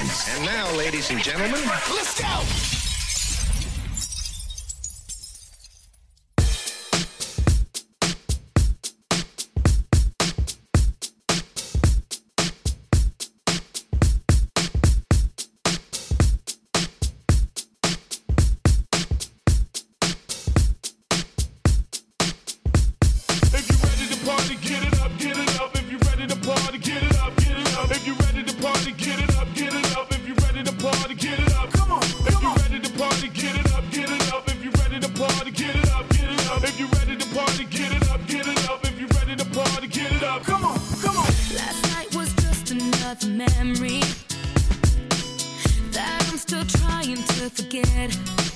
And now, ladies and gentlemen, let's go! Come on, come on. Last night was just another memory that I'm still trying to forget.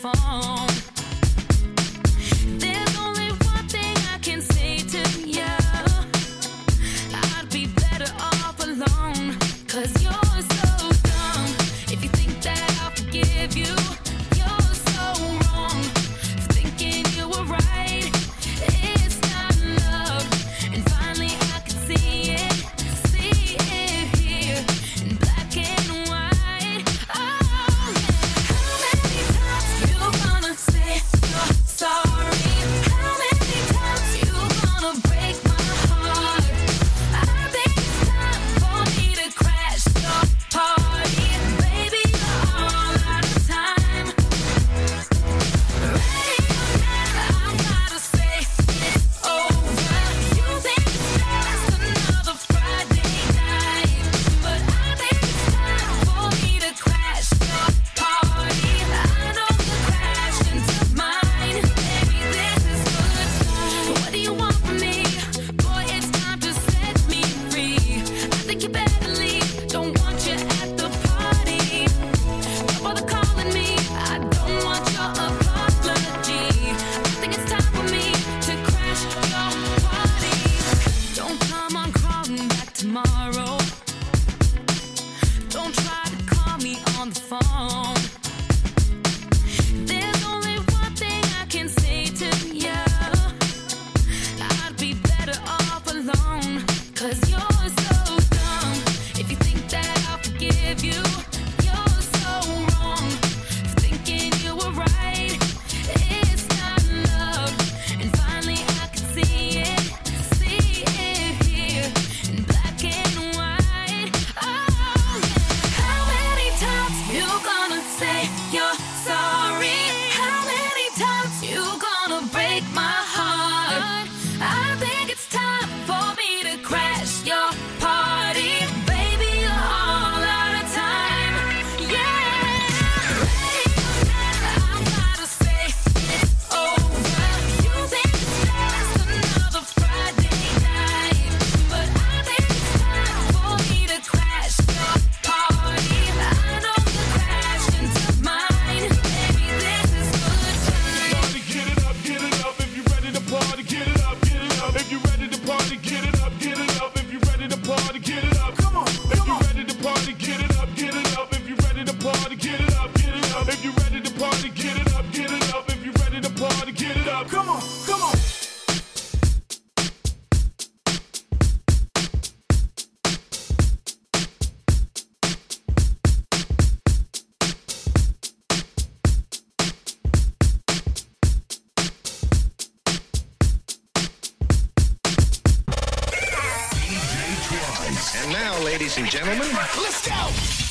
phone. the phone. Come on, come on. And now, ladies and gentlemen, let's go!